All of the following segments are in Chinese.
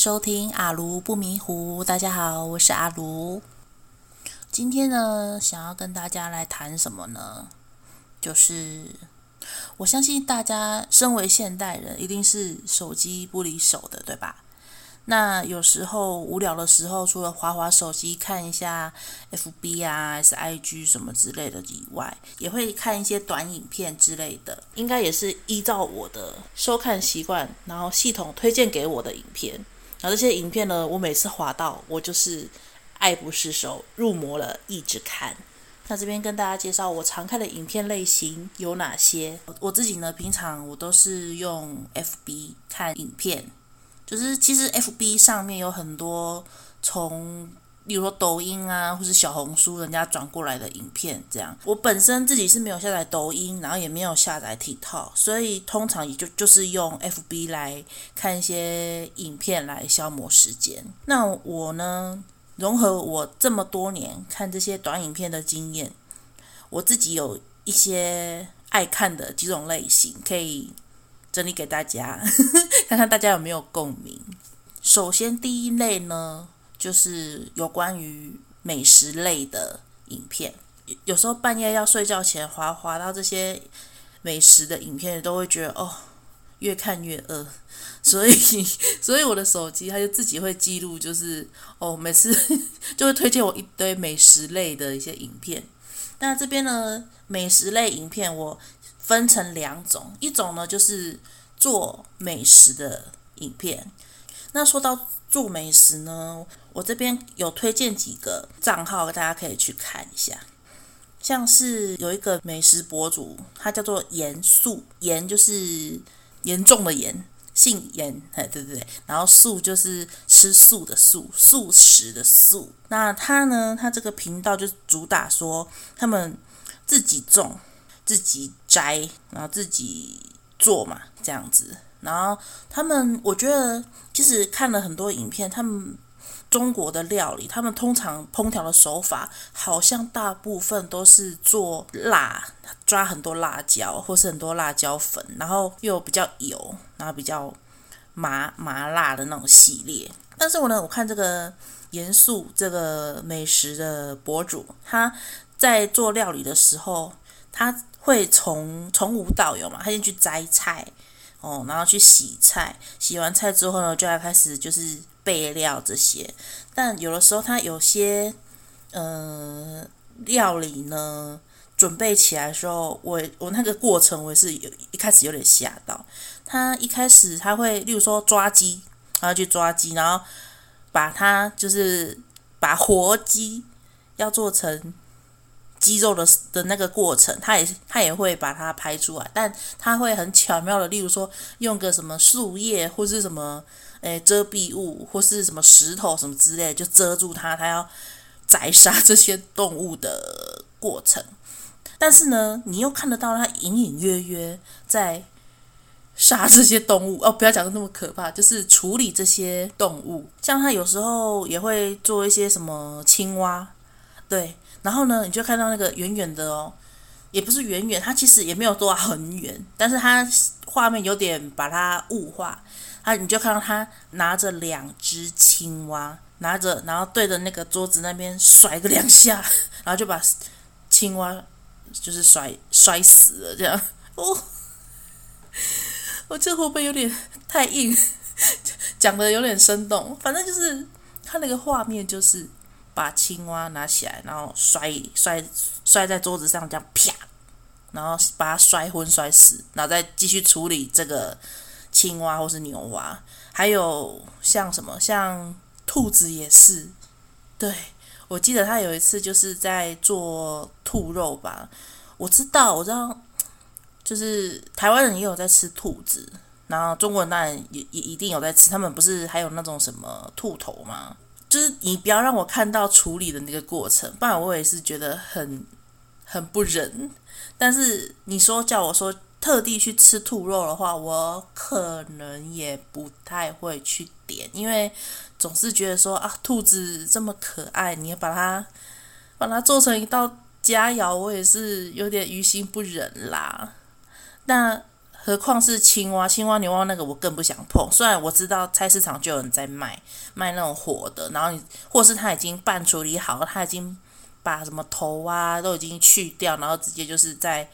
收听阿卢不迷糊。大家好，我是阿卢。今天呢，想要跟大家来谈什么呢？就是我相信大家身为现代人，一定是手机不离手的，对吧？那有时候无聊的时候，除了滑滑手机看一下 FB 啊，还是 IG 什么之类的以外，也会看一些短影片之类的。应该也是依照我的收看习惯，然后系统推荐给我的影片。然后这些影片呢，我每次滑到，我就是爱不释手，入魔了，一直看。那这边跟大家介绍我常看的影片类型有哪些。我自己呢，平常我都是用 FB 看影片。就是其实 FB 上面有很多从，例如说抖音啊，或是小红书，人家转过来的影片，这样。我本身自己是没有下载抖音，然后也没有下载 TikTok，所以通常也就就是用 FB 来看一些影片来消磨时间。那我呢，融合我这么多年看这些短影片的经验，我自己有一些爱看的几种类型，可以。整理给大家，看看大家有没有共鸣。首先，第一类呢，就是有关于美食类的影片。有时候半夜要睡觉前滑滑到这些美食的影片，都会觉得哦，越看越饿。所以，所以我的手机它就自己会记录，就是哦，每次 就会推荐我一堆美食类的一些影片。那这边呢，美食类影片我。分成两种，一种呢就是做美食的影片。那说到做美食呢，我这边有推荐几个账号，大家可以去看一下。像是有一个美食博主，他叫做严素，严就是严重的严，姓严，哎，对对对，然后素就是吃素的素，素食的素。那他呢，他这个频道就主打说他们自己种。自己摘，然后自己做嘛，这样子。然后他们，我觉得其实看了很多影片，他们中国的料理，他们通常烹调的手法，好像大部分都是做辣，抓很多辣椒，或是很多辣椒粉，然后又比较油，然后比较麻麻辣的那种系列。但是我呢，我看这个严肃这个美食的博主，他在做料理的时候，他。会从从无到有嘛，他先去摘菜，哦，然后去洗菜，洗完菜之后呢，就要开始就是备料这些。但有的时候他有些呃料理呢，准备起来的时候，我我那个过程我是有一开始有点吓到。他一开始他会，例如说抓鸡，然后去抓鸡，然后把它就是把活鸡要做成。肌肉的的那个过程，他也他也会把它拍出来，但他会很巧妙的，例如说用个什么树叶或是什么诶遮蔽物或是什么石头什么之类，就遮住它，他要宰杀这些动物的过程。但是呢，你又看得到他隐隐约约在杀这些动物哦，不要讲的那么可怕，就是处理这些动物。像他有时候也会做一些什么青蛙，对。然后呢，你就看到那个远远的哦，也不是远远，它其实也没有多很远，但是它画面有点把它雾化，啊，你就看到他拿着两只青蛙，拿着，然后对着那个桌子那边甩个两下，然后就把青蛙就是摔摔死了，这样 哦，我这会不会有点太硬？讲的有点生动，反正就是他那个画面就是。把青蛙拿起来，然后摔摔摔在桌子上，这样啪，然后把它摔昏摔死，然后再继续处理这个青蛙或是牛蛙，还有像什么像兔子也是，对，我记得他有一次就是在做兔肉吧，我知道我知道，就是台湾人也有在吃兔子，然后中国人当然也也一定有在吃，他们不是还有那种什么兔头吗？就是你不要让我看到处理的那个过程，不然我也是觉得很很不忍。但是你说叫我说特地去吃兔肉的话，我可能也不太会去点，因为总是觉得说啊，兔子这么可爱，你要把它把它做成一道佳肴，我也是有点于心不忍啦。那。何况是青蛙、青蛙牛蛙那个，我更不想碰。虽然我知道菜市场就有人在卖卖那种活的，然后你或是他已经半处理好了，他已经把什么头啊都已经去掉，然后直接就是在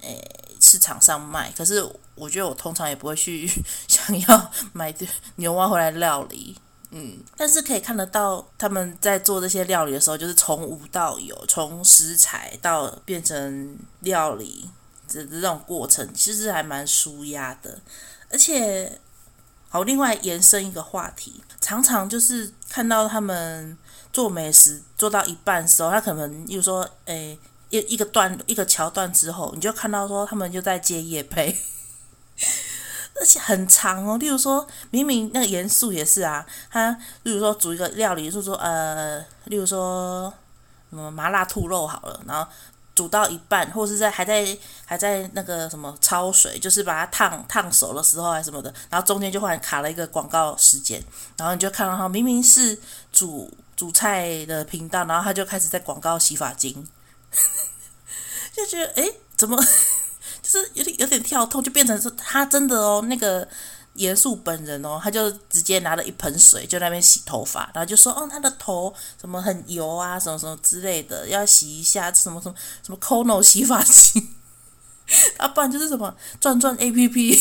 诶市场上卖。可是我觉得我通常也不会去 想要买牛蛙回来料理。嗯，但是可以看得到他们在做这些料理的时候，就是从无到有，从食材到变成料理这这种过程，其实还蛮舒压的。而且，好，另外延伸一个话题，常常就是看到他们做美食做到一半的时候，他可能，又说，诶，一一个段一个桥段之后，你就看到说他们就在接夜配。而且很长哦，例如说，明明那个严肃也是啊，他例如说煮一个料理，就是说呃，例如说什么麻辣兔肉好了，然后煮到一半，或者是在还在还在那个什么焯水，就是把它烫烫熟的时候还什么的，然后中间就忽然卡了一个广告时间，然后你就看到他明明是煮煮菜的频道，然后他就开始在广告洗发精，就觉得诶，怎么？就是有点有点跳痛，就变成是他真的哦，那个严肃本人哦，他就直接拿了一盆水就那边洗头发，然后就说哦，他的头什么很油啊，什么什么之类的，要洗一下什么什么什么 Kono 洗发精，啊，不然就是什么转转 A P P，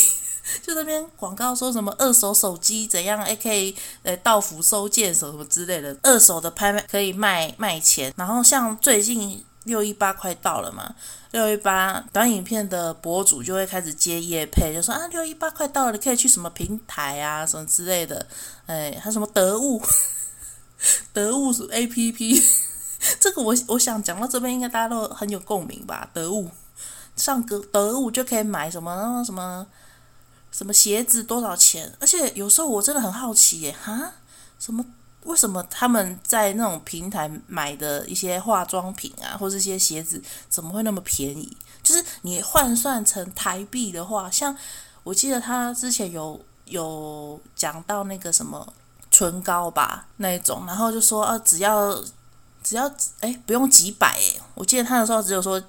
就那边广告说什么二手手机怎样，还可以呃到府收件什么什么之类的，二手的拍卖可以卖卖钱，然后像最近。六一八快到了嘛？六一八短影片的博主就会开始接业配，就说啊，六一八快到了，你可以去什么平台啊，什么之类的。哎，还什么得物，得物 APP，这个我我想讲到这边，应该大家都很有共鸣吧？得物上个得物就可以买什么什么什么鞋子多少钱？而且有时候我真的很好奇耶，哈，什么？为什么他们在那种平台买的一些化妆品啊，或者一些鞋子，怎么会那么便宜？就是你换算成台币的话，像我记得他之前有有讲到那个什么唇膏吧，那一种，然后就说啊，只要只要哎不用几百哎，我记得他的时候只有说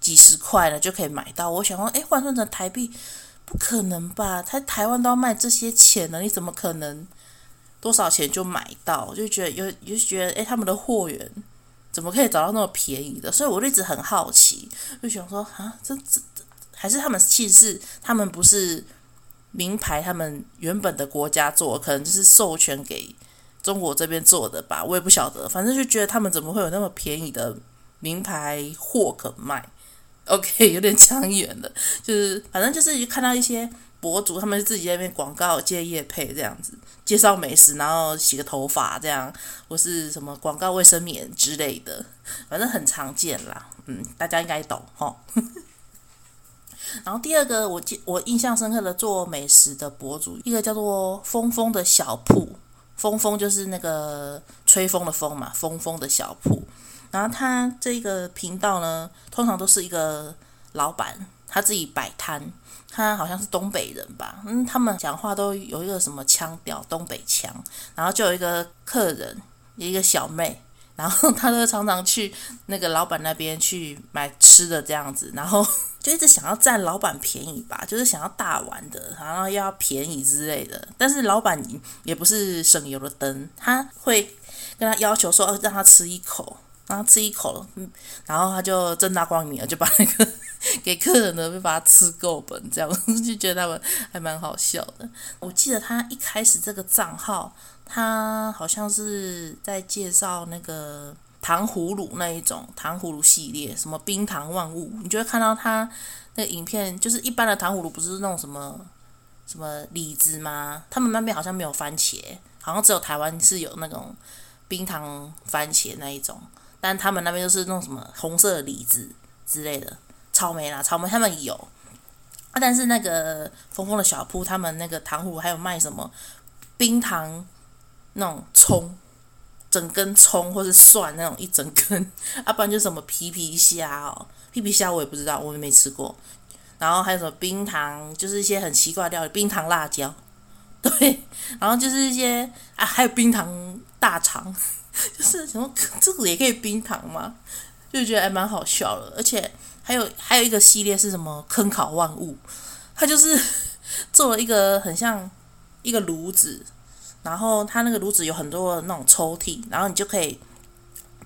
几十块了就可以买到。我想说，哎，换算成台币不可能吧？他台湾都要卖这些钱了，你怎么可能？多少钱就买到，就觉得有，就觉得诶，他们的货源怎么可以找到那么便宜的？所以我就一直很好奇，就想说啊，这这这还是他们其实是他们不是名牌，他们原本的国家做，可能就是授权给中国这边做的吧，我也不晓得。反正就觉得他们怎么会有那么便宜的名牌货可卖？OK，有点讲远了，就是反正就是看到一些。博主他们自己在那边广告接业配这样子，介绍美食，然后洗个头发这样，或是什么广告卫生棉之类的，反正很常见啦。嗯，大家应该懂齁。然后第二个我记我印象深刻的做美食的博主，一个叫做风风的小铺，风风就是那个吹风的风嘛，风风的小铺。然后他这个频道呢，通常都是一个老板他自己摆摊。他好像是东北人吧，嗯，他们讲话都有一个什么腔调，东北腔。然后就有一个客人，一个小妹，然后他都常常去那个老板那边去买吃的这样子，然后 就一直想要占老板便宜吧，就是想要大碗的，然后要便宜之类的。但是老板也不是省油的灯，他会跟他要求说，让他吃一口。然后吃一口了，嗯，然后他就正大光明了，就把那个 给客人的，就把它吃够本，这样就觉得他们还蛮好笑的。我记得他一开始这个账号，他好像是在介绍那个糖葫芦那一种糖葫芦系列，什么冰糖万物，你就会看到他那个影片，就是一般的糖葫芦不是那种什么什么李子吗？他们那边好像没有番茄，好像只有台湾是有那种冰糖番茄那一种。但他们那边就是那种什么红色的李子之类的，草莓啦，草莓他们有啊。但是那个峰峰的小铺，他们那个糖葫芦还有卖什么冰糖那种葱，整根葱或是蒜那种一整根，啊，不然就什么皮皮虾哦，皮皮虾我也不知道，我也没吃过。然后还有什么冰糖，就是一些很奇怪的料理，冰糖辣椒，对，然后就是一些啊，还有冰糖大肠。就是什么这个也可以冰糖吗？就觉得还蛮好笑的，而且还有还有一个系列是什么坑烤万物，他就是 做了一个很像一个炉子，然后他那个炉子有很多那种抽屉，然后你就可以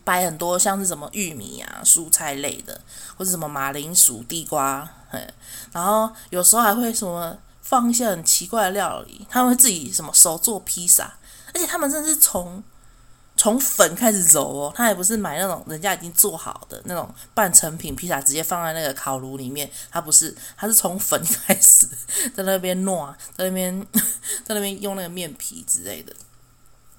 摆很多像是什么玉米啊、蔬菜类的，或者什么马铃薯、地瓜，嘿，然后有时候还会什么放一些很奇怪的料理，他们会自己什么手做披萨，而且他们真的是从。从粉开始揉哦，他也不是买那种人家已经做好的那种半成品披萨，直接放在那个烤炉里面。他不是，他是从粉开始，在那边弄，在那边 在那边用那个面皮之类的。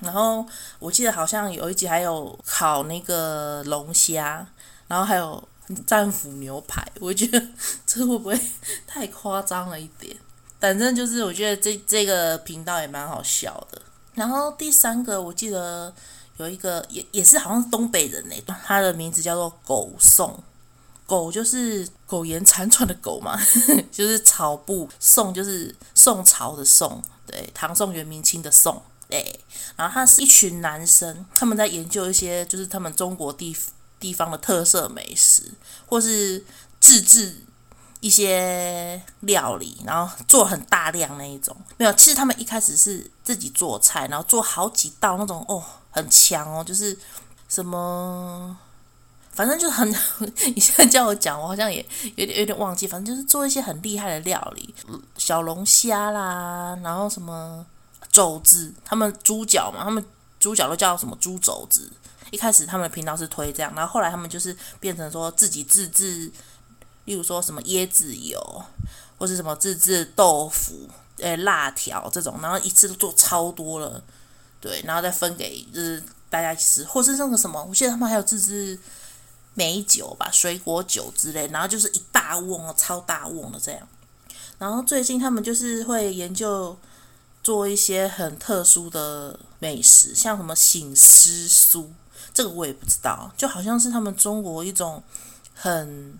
然后我记得好像有一集还有烤那个龙虾，然后还有战斧牛排。我觉得这会不会太夸张了一点？反正就是我觉得这这个频道也蛮好笑的。然后第三个，我记得。有一个也也是好像东北人呢，他的名字叫做狗宋，狗就是苟延残喘的狗嘛，就是草部宋就是宋朝的宋，对，唐宋元明清的宋，对，然后他是一群男生，他们在研究一些就是他们中国地地方的特色美食，或是自制一些料理，然后做很大量那一种，没有，其实他们一开始是自己做菜，然后做好几道那种哦。很强哦，就是什么，反正就是很，你现在叫我讲，我好像也有点有点忘记。反正就是做一些很厉害的料理，小龙虾啦，然后什么肘子，他们猪脚嘛，他们猪脚都叫什么猪肘子。一开始他们的频道是推这样，然后后来他们就是变成说自己自制，例如说什么椰子油，或是什么自制豆腐、诶辣条这种，然后一次都做超多了。对，然后再分给就是大家吃，或是那个什么，我记得他们还有自制美酒吧，水果酒之类，然后就是一大瓮超大瓮的这样。然后最近他们就是会研究做一些很特殊的美食，像什么醒狮酥，这个我也不知道，就好像是他们中国一种很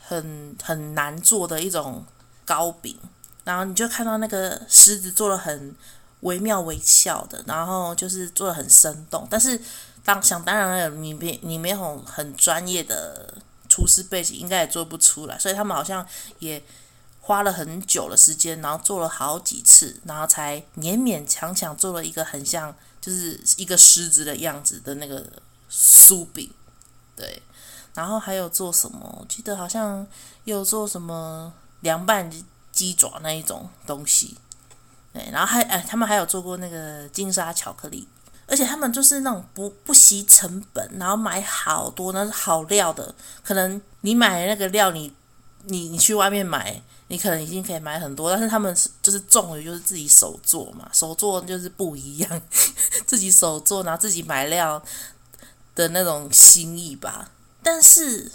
很很难做的一种糕饼，然后你就看到那个狮子做的很。惟妙惟肖的，然后就是做的很生动，但是当想当然了，你没你没有很专业的厨师背景，应该也做不出来，所以他们好像也花了很久的时间，然后做了好几次，然后才勉勉强强做了一个很像就是一个狮子的样子的那个酥饼，对，然后还有做什么？我记得好像有做什么凉拌鸡爪那一种东西。然后还哎，他们还有做过那个金沙巧克力，而且他们就是那种不不惜成本，然后买好多那是好料的。可能你买那个料你，你你去外面买，你可能已经可以买很多，但是他们就是重于就是自己手做嘛，手做就是不一样，自己手做然后自己买料的那种心意吧。但是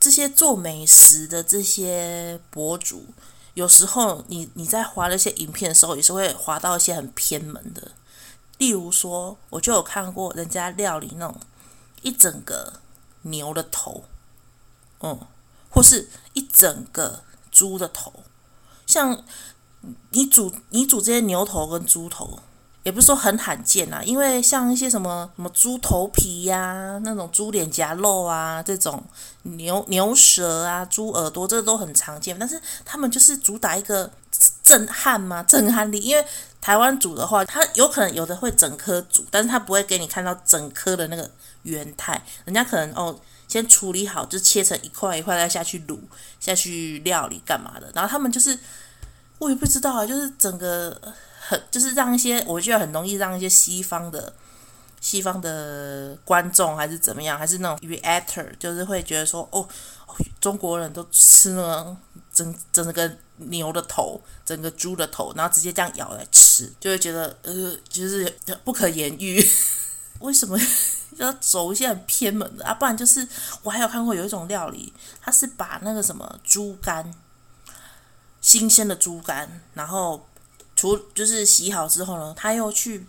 这些做美食的这些博主。有时候你你在划那些影片的时候，也是会划到一些很偏门的。例如说，我就有看过人家料理那种一整个牛的头，嗯，或是一整个猪的头。像你煮你煮这些牛头跟猪头，也不是说很罕见啊，因为像一些什么什么猪头皮呀、那种猪脸颊肉啊，这种牛牛舌啊，猪耳朵，这都很常见。但是他们就是主打一个震撼嘛，震撼力。因为台湾煮的话，它有可能有的会整颗煮，但是它不会给你看到整颗的那个原态。人家可能哦，先处理好，就切成一块一块，再下去卤，下去料理干嘛的。然后他们就是，我也不知道啊，就是整个。很就是让一些，我觉得很容易让一些西方的西方的观众还是怎么样，还是那种 reactor，就是会觉得说，哦，中国人都吃那整整个牛的头，整个猪的头，然后直接这样咬来吃，就会觉得呃，就是不可言喻。为什么 要走一些很偏门的啊？不然就是我还有看过有一种料理，它是把那个什么猪肝，新鲜的猪肝，然后。除就是洗好之后呢，他又去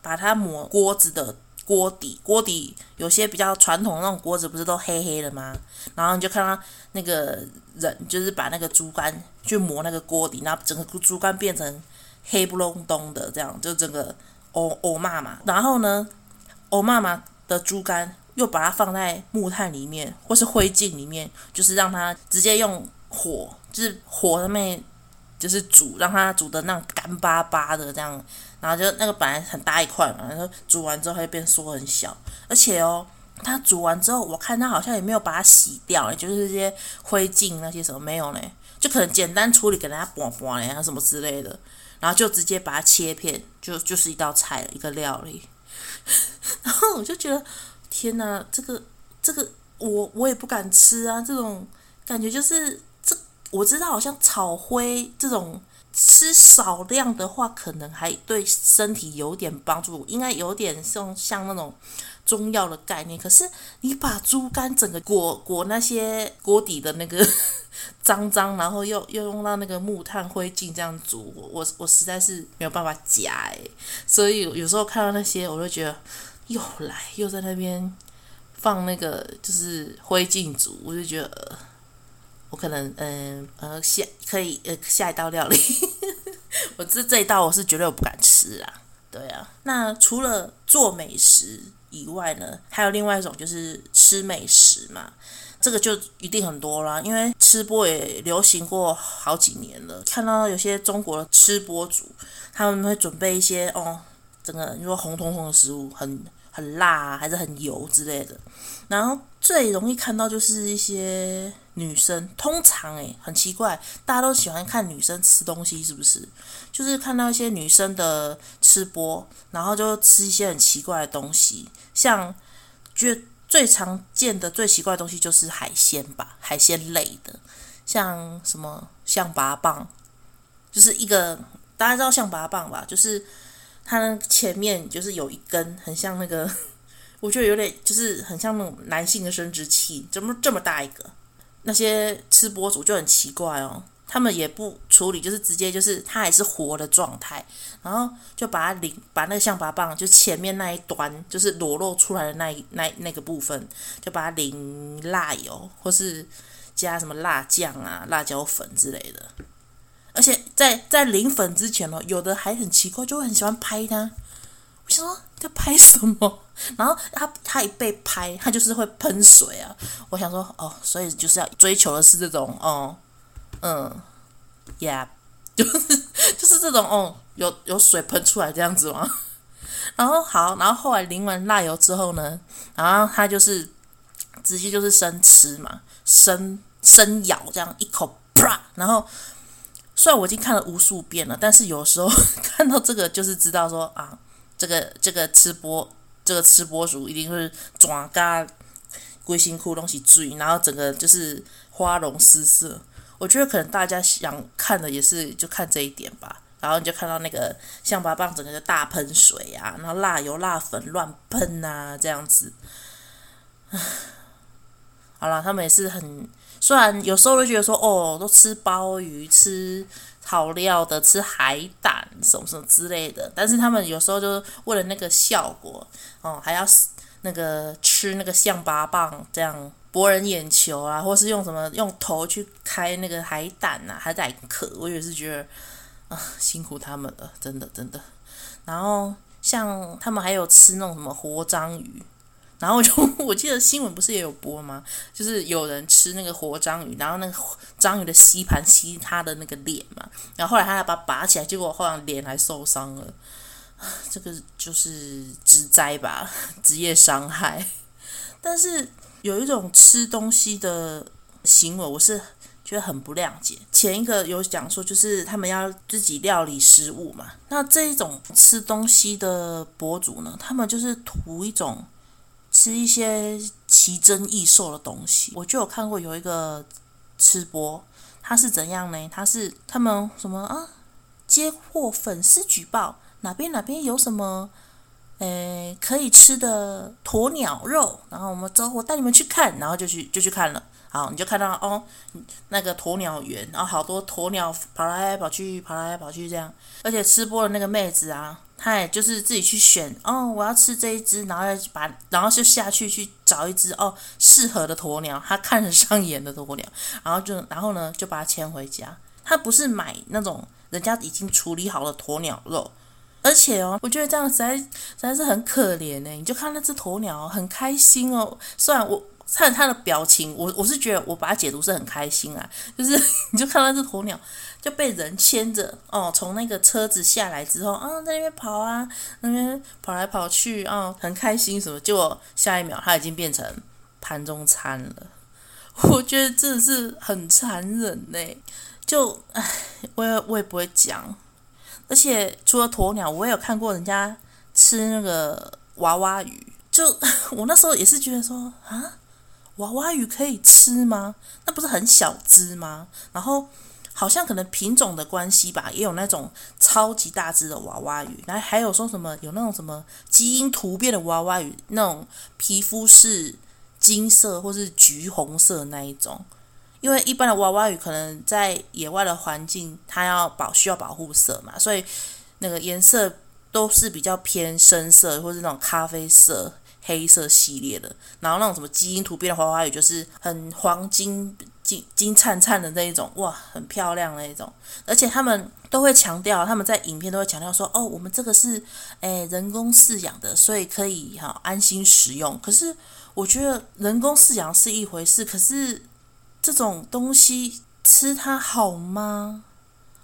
把它抹锅子的锅底，锅底有些比较传统的那种锅子不是都黑黑的吗？然后你就看到那个人就是把那个猪肝去磨那个锅底，然后整个猪肝变成黑不隆咚的这样，就整个欧欧妈妈。然后呢，欧妈妈的猪肝又把它放在木炭里面或是灰烬里面，就是让它直接用火就是火上面就是煮，让它煮的那种干巴巴的这样，然后就那个本来很大一块嘛，然后煮完之后它就变缩很小，而且哦，它煮完之后，我看它好像也没有把它洗掉，就是这些灰烬那些什么没有呢，就可能简单处理给大家拌拌呀什么之类的，然后就直接把它切片，就就是一道菜，一个料理。然后我就觉得，天哪，这个这个我我也不敢吃啊！这种感觉就是我知道，好像炒灰这种吃少量的话，可能还对身体有点帮助，应该有点像像那种中药的概念。可是你把猪肝整个裹裹那些锅底的那个 脏脏，然后又又用到那个木炭灰烬这样煮，我我我实在是没有办法夹诶。所以有时候看到那些，我就觉得。又来又在那边放那个就是灰烬煮，我就觉得、我可能嗯呃，下可以呃下一道料理，我这这一道我是绝对我不敢吃啊，对啊。那除了做美食以外呢，还有另外一种就是吃美食嘛，这个就一定很多啦，因为吃播也流行过好几年了。看到有些中国的吃播主，他们会准备一些哦，整个你说红彤彤的食物很。很辣啊，还是很油之类的。然后最容易看到就是一些女生，通常诶，很奇怪，大家都喜欢看女生吃东西，是不是？就是看到一些女生的吃播，然后就吃一些很奇怪的东西，像觉最常见的最奇怪的东西就是海鲜吧，海鲜类的，像什么象拔蚌，就是一个大家知道象拔蚌吧，就是。它那前面就是有一根很像那个，我觉得有点就是很像那种男性的生殖器，怎么这么大一个？那些吃播主就很奇怪哦，他们也不处理，就是直接就是它还是活的状态，然后就把它淋，把那个象拔蚌就前面那一端就是裸露出来的那一那那个部分，就把它淋辣油或是加什么辣酱啊、辣椒粉之类的。而且在在淋粉之前哦，有的还很奇怪，就会很喜欢拍它。我想说在拍什么？然后他他一被拍，他就是会喷水啊。我想说哦，所以就是要追求的是这种哦，嗯，yeah，就是就是这种哦，有有水喷出来这样子吗？然后好，然后后来淋完辣油之后呢，然后他就是直接就是生吃嘛，生生咬这样一口啪，然后。虽然我已经看了无数遍了，但是有时候看到这个，就是知道说啊，这个这个吃播，这个吃播主一定是抓嘎龟心窟东西追，然后整个就是花容失色。我觉得可能大家想看的也是就看这一点吧。然后你就看到那个象拔蚌整个就大喷水啊，然后辣油辣粉乱喷啊，这样子。好了，他们也是很。虽然有时候都觉得说，哦，都吃鲍鱼、吃好料的、吃海胆什么什么之类的，但是他们有时候就为了那个效果，哦，还要那个吃那个象拔蚌这样博人眼球啊，或是用什么用头去开那个海胆呐、啊，海胆壳，我也是觉得啊，辛苦他们了，真的真的。然后像他们还有吃那种什么活章鱼。然后就 我记得新闻不是也有播吗？就是有人吃那个活章鱼，然后那个章鱼的吸盘吸他的那个脸嘛，然后后来他还把它拔起来，结果后来脸还受伤了。这个就是职灾吧，职业伤害。但是有一种吃东西的行为，我是觉得很不谅解。前一个有讲说，就是他们要自己料理食物嘛。那这一种吃东西的博主呢，他们就是图一种。吃一些奇珍异兽的东西，我就有看过有一个吃播，他是怎样呢？他是他们什么啊？接获粉丝举报，哪边哪边有什么，诶，可以吃的鸵鸟肉，然后我们走，我带你们去看，然后就去就去看了。好，你就看到哦，那个鸵鸟园，然后好多鸵鸟跑来跑去，跑来跑去这样，而且吃播的那个妹子啊。他也就是自己去选哦，我要吃这一只，然后把然后就下去去找一只哦适合的鸵鸟，他看得上眼的鸵鸟，然后就然后呢就把它牵回家。他不是买那种人家已经处理好的鸵鸟肉，而且哦，我觉得这样实在实在是很可怜呢。你就看那只鸵鸟很开心哦，虽然我看他的表情，我我是觉得我把它解读是很开心啊，就是 你就看到这鸵鸟就被人牵着哦，从那个车子下来之后啊，在那边跑啊，那边跑来跑去啊、很开心什么，结果下一秒它已经变成盘中餐了。我觉得真的是很残忍呢，就唉，我也我也不会讲，而且除了鸵鸟，我也有看过人家吃那个娃娃鱼。就 我那时候也是觉得说啊，娃娃鱼可以吃吗？那不是很小只吗？然后好像可能品种的关系吧，也有那种超级大只的娃娃鱼，然后还有说什么有那种什么基因突变的娃娃鱼，那种皮肤是金色或是橘红色那一种。因为一般的娃娃鱼可能在野外的环境，它要保需要保护色嘛，所以那个颜色都是比较偏深色或是那种咖啡色。黑色系列的，然后那种什么基因突变的娃娃鱼，就是很黄金金灿灿的那一种，哇，很漂亮那一种。而且他们都会强调，他们在影片都会强调说，哦，我们这个是诶人工饲养的，所以可以哈安心食用。可是我觉得人工饲养是一回事，可是这种东西吃它好吗？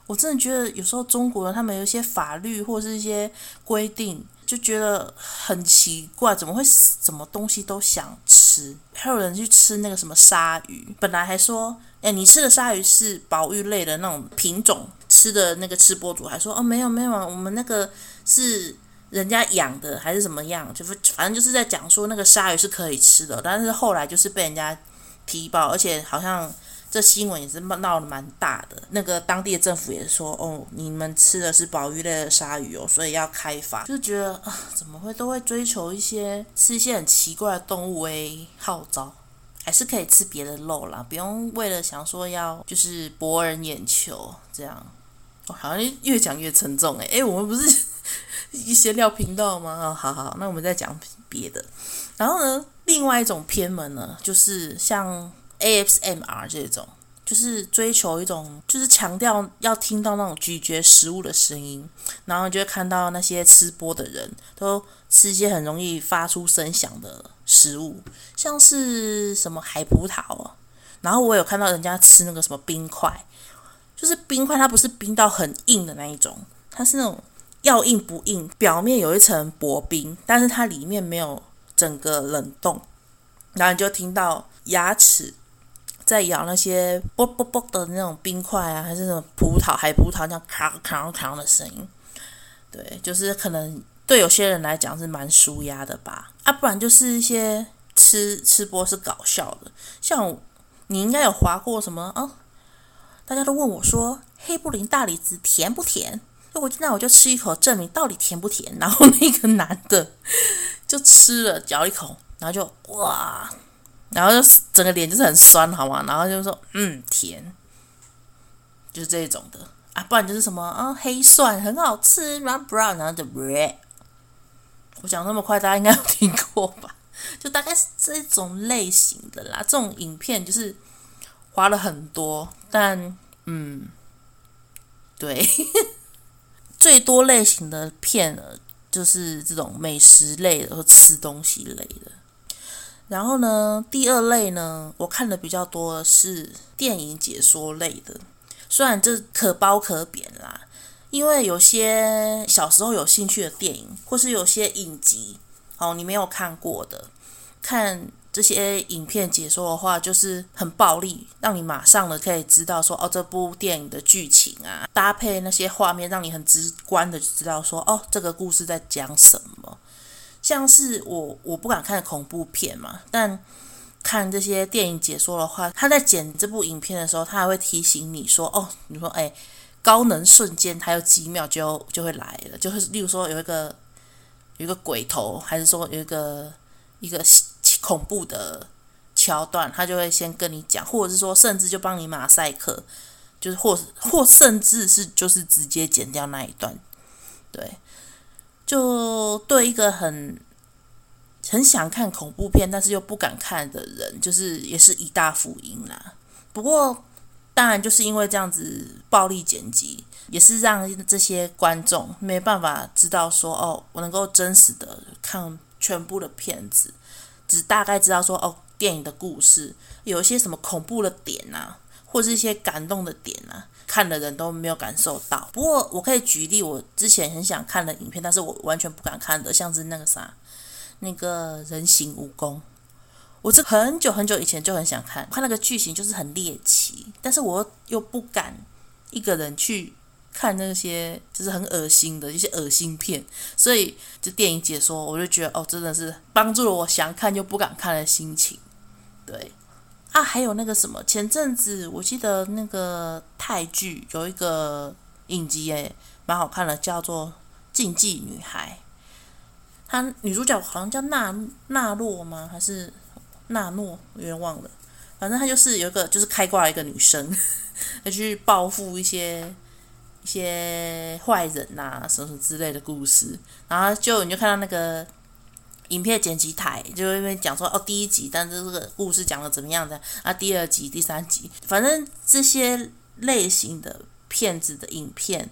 我真的觉得有时候中国人他们有一些法律或是一些规定。就觉得很奇怪，怎么会什么东西都想吃？还有人去吃那个什么鲨鱼，本来还说，哎，你吃的鲨鱼是保育类的那种品种，吃的那个吃播主还说，哦，没有没有，我们那个是人家养的，还是怎么样？就是反正就是在讲说那个鲨鱼是可以吃的，但是后来就是被人家踢爆，而且好像。这新闻也是闹得蛮大的，那个当地的政府也说，哦，你们吃的是保育类的鲨鱼哦，所以要开发。就觉得啊，怎么会都会追求一些吃一些很奇怪的动物为号召，还是可以吃别的肉啦，不用为了想说要就是博人眼球这样。哦，好像越讲越沉重诶，诶，我们不是 一些料频道吗？哦，好好，那我们再讲别的。然后呢，另外一种偏门呢，就是像。ASMR 这种就是追求一种，就是强调要听到那种咀嚼食物的声音，然后你就会看到那些吃播的人都吃一些很容易发出声响的食物，像是什么海葡萄啊。然后我有看到人家吃那个什么冰块，就是冰块，它不是冰到很硬的那一种，它是那种要硬不硬，表面有一层薄冰，但是它里面没有整个冷冻，然后你就听到牙齿。在咬那些啵啵啵的那种冰块啊，还是什么葡萄、海葡萄那样咔咔咔的声音，对，就是可能对有些人来讲是蛮舒压的吧。啊，不然就是一些吃吃播是搞笑的，像你应该有划过什么啊、大家都问我说，黑布林大李子甜不甜？那我那我就吃一口，证明到底甜不甜。然后那个男的就吃了，嚼一口，然后就哇。然后就整个脸就是很酸，好吗？然后就说嗯甜，就是这种的啊，不然就是什么啊黑蒜很好吃，然后 brown，然后就 red。我讲那么快，大家应该有听过吧？就大概是这种类型的啦。这种影片就是花了很多，但嗯，对，最多类型的片呢，就是这种美食类的或吃东西类的。然后呢，第二类呢，我看的比较多的是电影解说类的，虽然这可褒可贬啦，因为有些小时候有兴趣的电影，或是有些影集，哦，你没有看过的，看这些影片解说的话，就是很暴力，让你马上的可以知道说，哦，这部电影的剧情啊，搭配那些画面，让你很直观的就知道说，哦，这个故事在讲什么。像是我我不敢看恐怖片嘛，但看这些电影解说的话，他在剪这部影片的时候，他还会提醒你说：“哦，你说哎，高能瞬间还有几秒就就会来了，就是例如说有一个有一个鬼头，还是说有一个一个恐怖的桥段，他就会先跟你讲，或者是说甚至就帮你马赛克，就是或或甚至是就是直接剪掉那一段，对。”就对一个很很想看恐怖片，但是又不敢看的人，就是也是一大福音啦。不过，当然就是因为这样子暴力剪辑，也是让这些观众没办法知道说，哦，我能够真实的看全部的片子，只大概知道说，哦，电影的故事，有一些什么恐怖的点啊，或是一些感动的点啊，看的人都没有感受到。不过我可以举例，我之前很想看的影片，但是我完全不敢看的，像是那个啥，那个人形蜈蚣，我是很久很久以前就很想看，看那个剧情就是很猎奇，但是我又不敢一个人去。看那些就是很恶心的一些恶心片，所以就电影解说，我就觉得哦，真的是帮助了我想看又不敢看的心情。对啊，还有那个什么，前阵子我记得那个泰剧有一个影集诶，蛮好看的，叫做《禁忌女孩》。她女主角好像叫娜娜洛吗？还是娜诺？有点忘了。反正她就是有一个就是开挂一个女生，她去报复一些。一些坏人呐、啊，什么什么之类的故事，然后就你就看到那个影片剪辑台，就因为讲说哦，第一集，但是这个故事讲的怎么样的啊？第二集、第三集，反正这些类型的片子的影片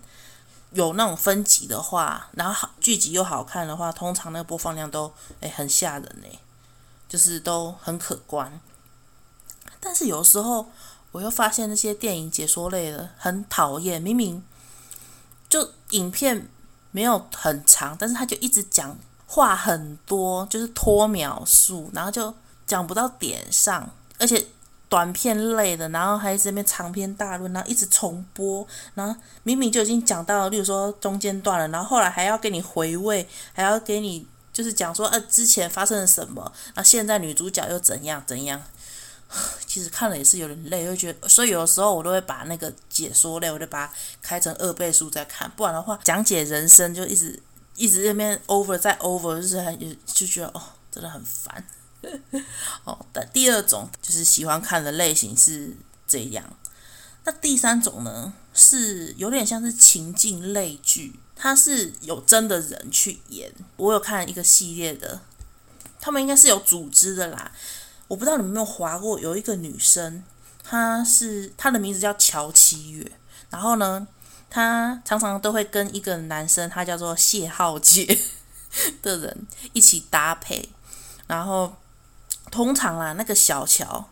有那种分级的话，然后剧集又好看的话，通常那个播放量都诶很吓人呢，就是都很可观。但是有时候我又发现那些电影解说类的很讨厌，明明。就影片没有很长，但是他就一直讲话很多，就是拖描述，然后就讲不到点上，而且短片类的，然后还在这边长篇大论，然后一直重播，然后明明就已经讲到，例如说中间段了，然后后来还要给你回味，还要给你就是讲说，呃，之前发生了什么，那现在女主角又怎样怎样。其实看了也是有点累，会觉得，所以有的时候我都会把那个解说类，我就把它开成二倍速再看，不然的话讲解人生就一直一直这边 over 再 over，就是很就觉得哦，真的很烦。哦，但第二种就是喜欢看的类型是这样，那第三种呢是有点像是情境类剧，它是有真的人去演。我有看一个系列的，他们应该是有组织的啦。我不知道你们有没有滑过，有一个女生，她是她的名字叫乔七月，然后呢，她常常都会跟一个男生，他叫做谢浩杰 的人一起搭配，然后通常啊，那个小乔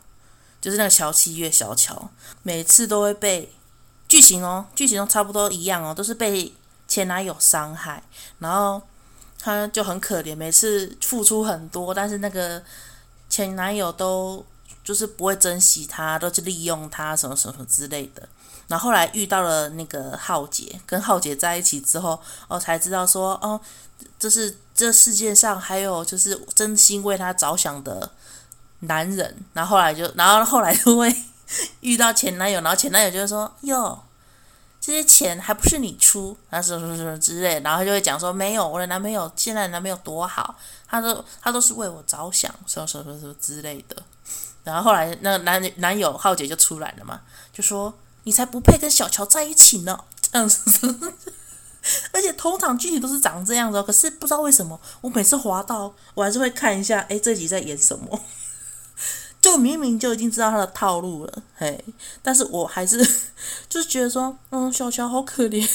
就是那个乔七月小乔，每次都会被剧情哦，剧情都差不多一样哦，都是被前男友伤害，然后她就很可怜，每次付出很多，但是那个。前男友都就是不会珍惜她，都是利用她什么什么之类的。然后后来遇到了那个浩杰，跟浩杰在一起之后，哦，才知道说，哦，这是这世界上还有就是真心为她着想的男人。然后后来就，然后后来就会遇到前男友，然后前男友就会说，哟。这些钱还不是你出，啊什么什么之类，然后就会讲说没有，我的男朋友现在男朋友多好，他都他都是为我着想，什么什么什么之类的。然后后来那个男男友浩杰就出来了嘛，就说你才不配跟小乔在一起呢，这样子。而且通常剧情都是长这样子，可是不知道为什么，我每次滑到我还是会看一下，哎，这集在演什么。就明明就已经知道他的套路了，嘿，但是我还是就是觉得说，嗯，小乔好可怜，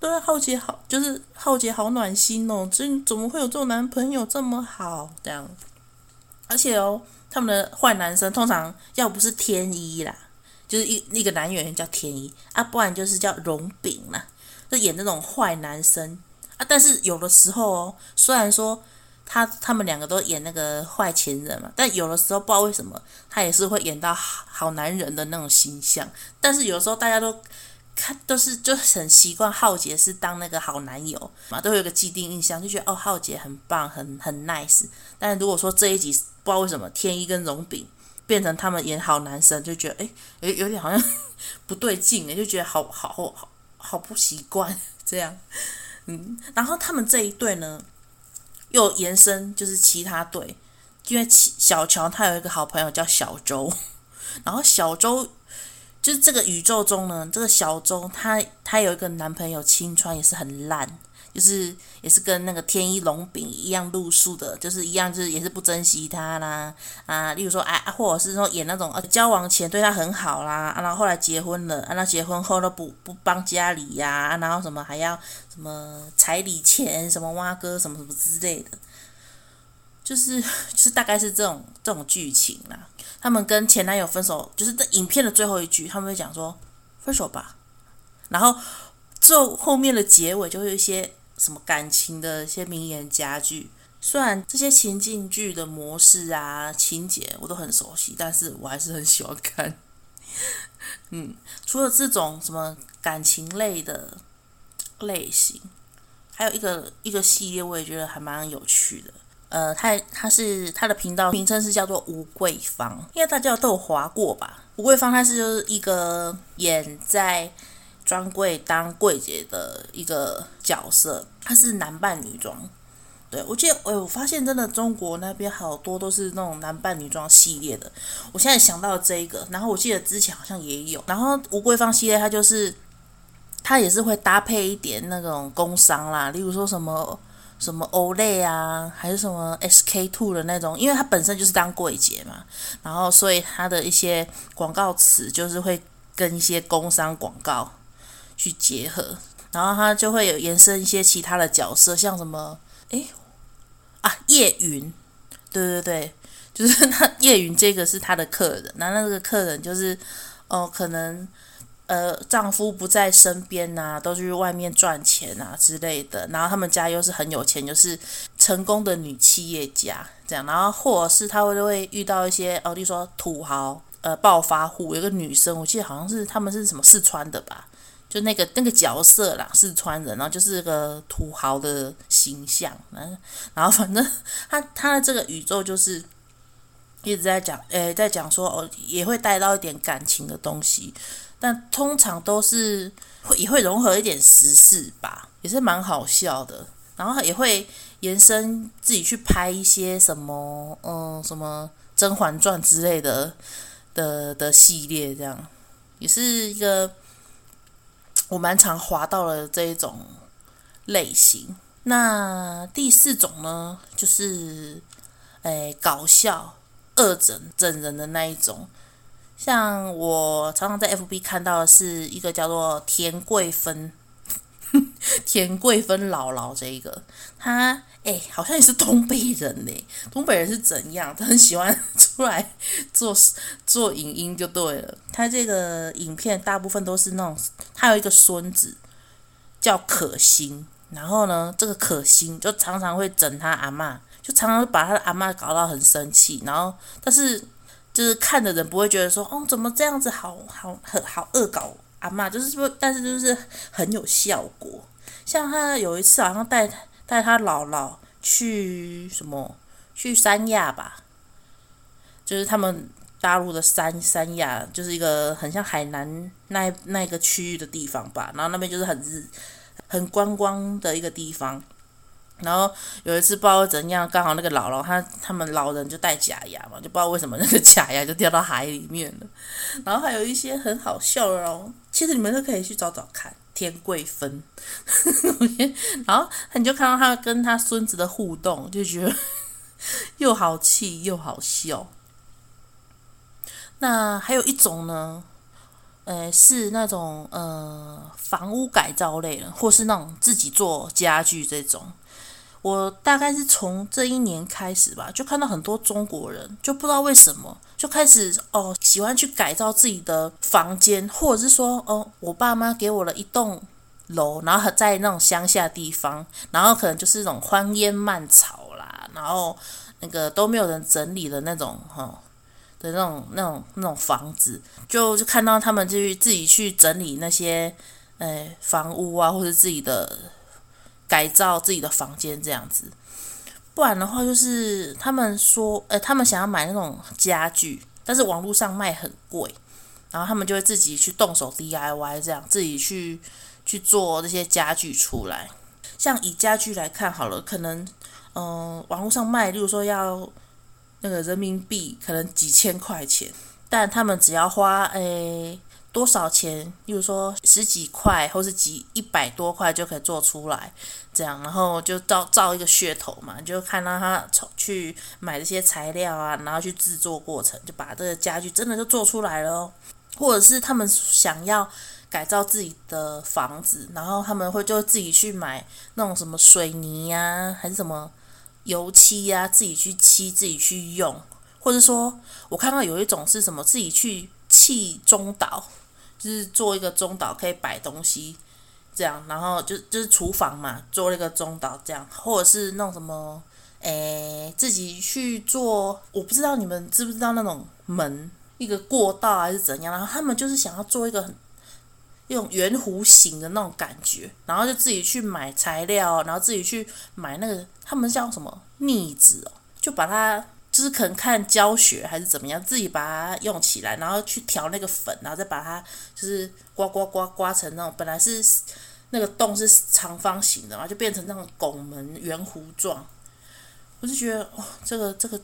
对，浩杰好，就是浩杰好暖心哦，这怎么会有这种男朋友这么好？这样，而且哦，他们的坏男生通常要不是天一啦，就是一那个男演员叫天一啊，不然就是叫荣炳啦，就演那种坏男生啊。但是有的时候哦，虽然说。他他们两个都演那个坏情人嘛，但有的时候不知道为什么他也是会演到好好男人的那种形象。但是有的时候大家都看都是就很习惯浩杰是当那个好男友嘛，都有个既定印象，就觉得哦浩杰很棒，很很 nice。但如果说这一集不知道为什么天一跟荣炳变成他们演好男生，就觉得诶有有点好像 不对劲诶，就觉得好好好好，不习惯这样。嗯，然后他们这一对呢？又延伸就是其他队，因为小乔他有一个好朋友叫小周，然后小周就是这个宇宙中呢，这个小周他他有一个男朋友青川也是很烂，就是也是跟那个天一龙炳一样路数的，就是一样就是也是不珍惜他啦啊，例如说哎、啊，或者是说演那种呃交往前对他很好啦，啊、然后后来结婚了，啊、然后结婚后都不不帮家里呀、然后什么还要什么彩礼钱什么挖哥什么什么之类的。就是 就是大概是这种这种剧情啦。他们跟前男友分手，就是这影片的最后一句，他们会讲说分手吧。然后最后面的结尾就会有一些什么感情的一些名言佳句。虽然这些情境剧的模式啊、情节我都很熟悉，但是我还是很喜欢看。嗯，除了这种什么感情类的类型，还有一个一个系列，我也觉得还蛮有趣的。呃，它它是它的频道名称是叫做吴桂芳，应该大家都有划过吧？吴桂芳他是就是一个演在专柜当柜姐的一个角色，他是男扮女装。对，我记得，哎，我发现真的中国那边好多都是那种男扮女装系列的。我现在想到这一个，然后我记得之前好像也有。然后吴桂芳系列，它就是它也是会搭配一点那种工商啦，例如说什么什么 Olay 啊，还是什么 SK Two 的那种，因为它本身就是当柜姐嘛，然后所以它的一些广告词就是会跟一些工商广告去结合，然后他就会有延伸一些其他的角色，像什么，哎。啊，叶云，对对对，就是他叶云这个是他的客人，那那个客人就是，哦、可能呃丈夫不在身边呐、都去外面赚钱啊之类的，然后他们家又是很有钱，就是成功的女企业家这样，然后或者是他会会遇到一些哦，例如说土豪，呃，暴发户，有个女生，我记得好像是他们是什么四川的吧。就那个那个角色啦，四川人，然后就是个土豪的形象，嗯，然后反正 他他的这个宇宙就是一直在讲，诶，在讲说哦，也会带到一点感情的东西，但通常都是会也会融合一点时事吧，也是蛮好笑的，然后也会延伸自己去拍一些什么，嗯，什么《甄嬛传》之类的的的系列，这样。也是一个。我蛮常滑到了这一种类型。那第四种呢，就是诶搞笑恶整整人的那一种。像我常常在 FB 看到的是一个叫做田桂芬。田桂芬姥姥这一个，她哎，好像也是东北人呢。东北人是怎样？他很喜欢出来做 做影音就对了。他这个影片大部分都是那种，他有一个孙子叫可心，然后呢，这个可心就常常会整他阿嬷，就常常把他的阿嬷搞到很生气。然后，但是就是看的人不会觉得说，哦，怎么这样子好，好好很好恶搞。阿嬷就是说，但是就是很有效果。像他有一次好像带带他姥姥去什么去三亚吧，就是他们大陆的三三亚，就是一个很像海南那那个区域的地方吧。然后那边就是很日很观光的一个地方。然后有一次不知道怎样，刚好那个姥姥他他们老人就戴假牙嘛，就不知道为什么那个假牙就掉到海里面了。然后还有一些很好笑的哦，其实你们都可以去找找看。天贵分，然后你就看到他跟他孙子的互动，就觉得 又好气又好笑。那还有一种呢，呃，是那种呃房屋改造类的，或是那种自己做家具这种。我大概是从这一年开始吧，就看到很多中国人，就不知道为什么就开始哦，喜欢去改造自己的房间，或者是说哦，我爸妈给我了一栋楼，然后在那种乡下地方，然后可能就是那种荒烟蔓草啦，然后那个都没有人整理的那种哈、哦、的那种那种那种房子，就就看到他们就去自己去整理那些呃房屋啊，或者自己的。改造自己的房间这样子，不然的话就是他们说，呃，他们想要买那种家具，但是网络上卖很贵，然后他们就会自己去动手 DIY，这样自己去去做这些家具出来。像以家具来看好了，可能，嗯、网络上卖，例如说要那个人民币可能几千块钱，但他们只要花，诶。多少钱？例如说十几块，或是几一百多块就可以做出来，这样，然后就造造一个噱头嘛，就看到他去买这些材料啊，然后去制作过程，就把这个家具真的就做出来了。或者是他们想要改造自己的房子，然后他们会就自己去买那种什么水泥呀，还是什么油漆呀、啊，自己去漆，自己去用，或者说我看到有一种是什么，自己去砌中岛，就是做一个中岛可以摆东西，这样，然后就就是厨房嘛，做了一个中岛这样，或者是弄什么，诶，自己去做，我不知道你们知不知道那种门，一个过道还是怎样，然后他们就是想要做一个很。一种圆弧形的那种感觉，然后就自己去买材料，然后自己去买那个他们叫什么腻子哦，就把它就是可能看教学还是怎么样，自己把它用起来，然后去调那个粉，然后再把它就是刮刮刮刮成那种本来是那个洞是长方形的嘛，就变成那种拱门圆弧状。我就觉得哇，这个这个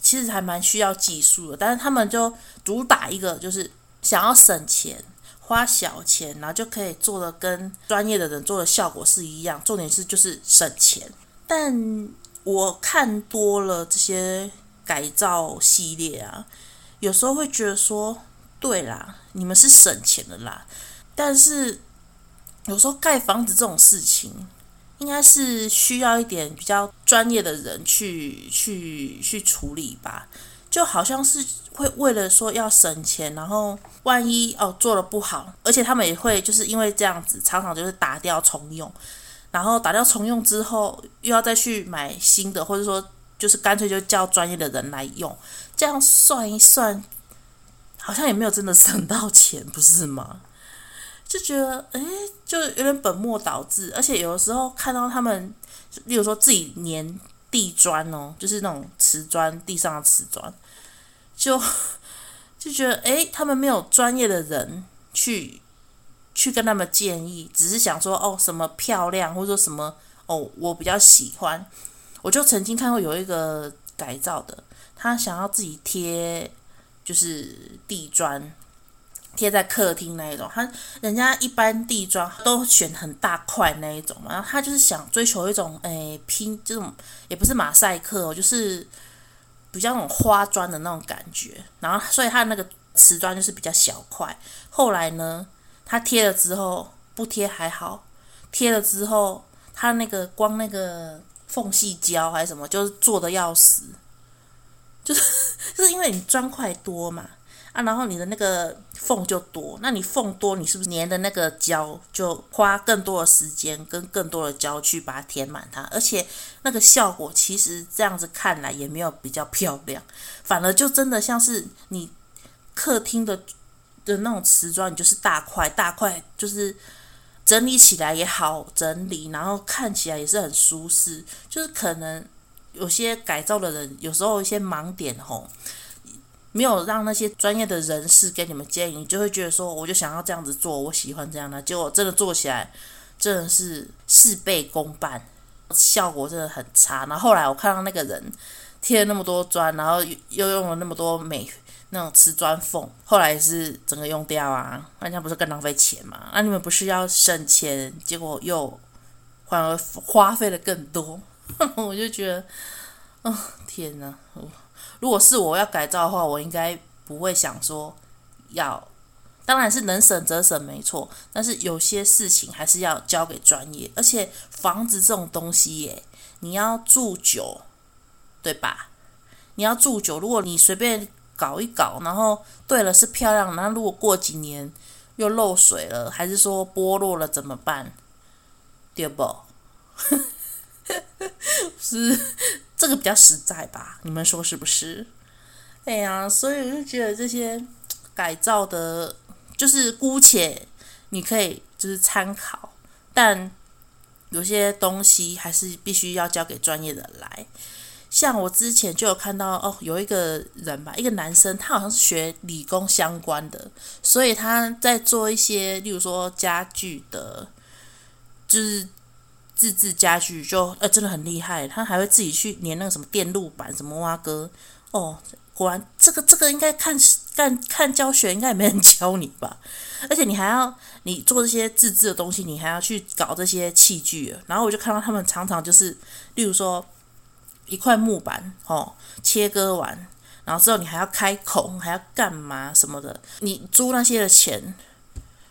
其实还蛮需要技术的，但是他们就主打一个就是想要省钱。花小钱，然后就可以做的跟专业的人做的效果是一样。重点是就是省钱。但我看多了这些改造系列啊，有时候会觉得说，对啦，你们是省钱的啦。但是有时候盖房子这种事情，应该是需要一点比较专业的人去去去处理吧。就好像是会为了说要省钱，然后万一哦做得不好，而且他们也会就是因为这样子，常常就是打掉重用，然后打掉重用之后又要再去买新的，或者说就是干脆就叫专业的人来用，这样算一算，好像也没有真的省到钱，不是吗？就觉得诶，就有点本末倒置，而且有的时候看到他们，例如说自己粘。地砖哦，就是那种瓷砖，地上的瓷砖，就就觉得诶，他们没有专业的人去去跟他们建议，只是想说哦，什么漂亮，或者说什么哦，我比较喜欢。我就曾经看过有一个改造的，他想要自己贴，就是地砖。贴在客厅那一种，他人家一般地砖都选很大块那一种嘛，然后他就是想追求一种诶拼这种也不是马赛克哦，就是比较那种花砖的那种感觉，然后所以他那个瓷砖就是比较小块。后来呢，他贴了之后不贴还好，贴了之后他那个光那个缝隙胶还是什么，就是做的要死，就是 是因为你砖块多嘛。啊，然后你的那个缝就多，那你缝多，你是不是粘的那个胶就花更多的时间跟更多的胶去把它填满它？而且那个效果其实这样子看来也没有比较漂亮，反而就真的像是你客厅的的那种瓷砖，你就是大块大块，就是整理起来也好整理，然后看起来也是很舒适。就是可能有些改造的人有时候一些盲点吼。没有让那些专业的人士给你们建议，你就会觉得说，我就想要这样子做，我喜欢这样的。结果真的做起来，真的是事倍功半，效果真的很差。然后后来我看到那个人贴了那么多砖，然后又用了那么多美那种瓷砖缝，后来是整个用掉啊，那这样不是更浪费钱吗？那你们不是要省钱，结果又反而花费了更多，我就觉得，哦，天哪！如果是我要改造的话，我应该不会想说要，当然是能省则省，没错。但是有些事情还是要交给专业，而且房子这种东西耶，你要住久，对吧？你要住久，如果你随便搞一搞，然后对了是漂亮，那如果过几年又漏水了，还是说剥落了怎么办？对不？是。这个比较实在吧？你们说是不是？哎呀，所以我就觉得这些改造的，就是姑且你可以就是参考，但有些东西还是必须要交给专业的来。像我之前就有看到哦，有一个人吧，一个男生，他好像是学理工相关的，所以他在做一些，例如说家具的，就是。自制家具就呃真的很厉害，他还会自己去粘那个什么电路板什么挖哥哦，果然这个这个应该看看看教学应该也没人教你吧，而且你还要你做这些自制的东西，你还要去搞这些器具，然后我就看到他们常常就是，例如说一块木板哦切割完，然后之后你还要开孔，还要干嘛什么的，你租那些的钱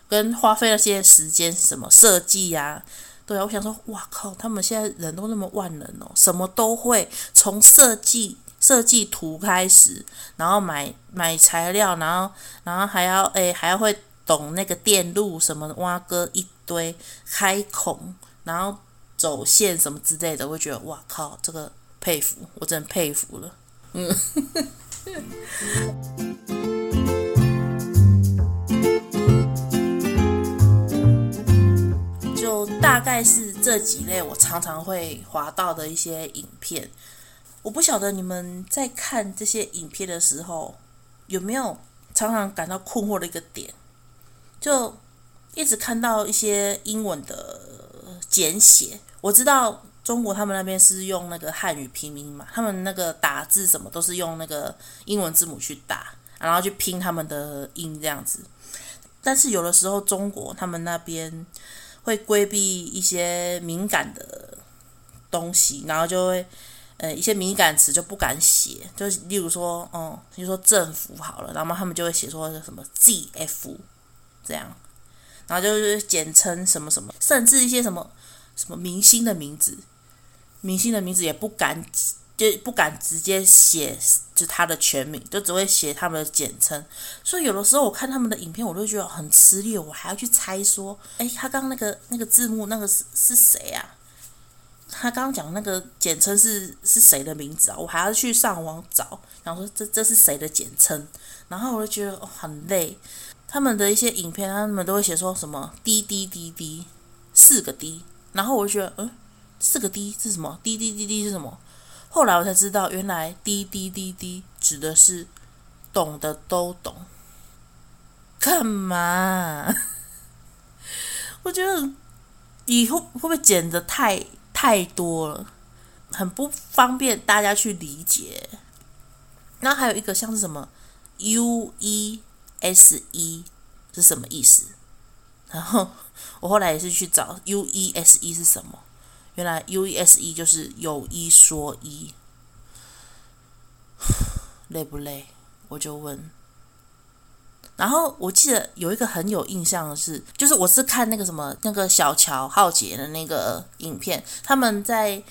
跟花费那些时间什么设计呀。对啊，我想说，哇靠，他们现在人都那么万能哦，什么都会，从设计设计图开始，然后买买材料，然后然后还要诶还要会懂那个电路什么挖个一堆开孔，然后走线什么之类的，我觉得哇靠，这个佩服，我真的佩服了，嗯。就大概是这几类我常常会滑到的一些影片，我不晓得你们在看这些影片的时候有没有常常感到困惑的一个点，就一直看到一些英文的简写。我知道中国他们那边是用那个汉语拼音嘛，他们那个打字什么都是用那个英文字母去打，然后去拼他们的音这样子。但是有的时候中国他们那边。会规避一些敏感的东西，然后就会呃一些敏感词就不敢写，就例如说，哦，比如说政府好了，然后他们就会写说什么 ZF 这样，然后就是简称什么什么，甚至一些什么什么明星的名字，明星的名字也不敢。就不敢直接写，就他的全名，就只会写他们的简称。所以有的时候我看他们的影片，我都觉得很吃力，我还要去猜说，诶，他刚刚那个那个字幕那个是是谁啊？他刚刚讲那个简称是是谁的名字啊？我还要去上网找，然后说这这是谁的简称？然后我就觉得很累。他们的一些影片，他们都会写说什么滴滴滴滴四个 D，然后我就觉得，嗯，四个 D 是什么？滴滴滴滴是什么？后来我才知道，原来滴滴滴滴指的是懂的都懂。干嘛？我觉得以后会不会剪的太太多了，很不方便大家去理解。然后还有一个像是什么 U E S E 是什么意思？然后我后来也是去找 U E S E 是什么。原来 U E S E 就是有一说一，累不累？我就问。然后我记得有一个很有印象的是，就是我是看那个什么那个小乔浩杰的那个影片，他们在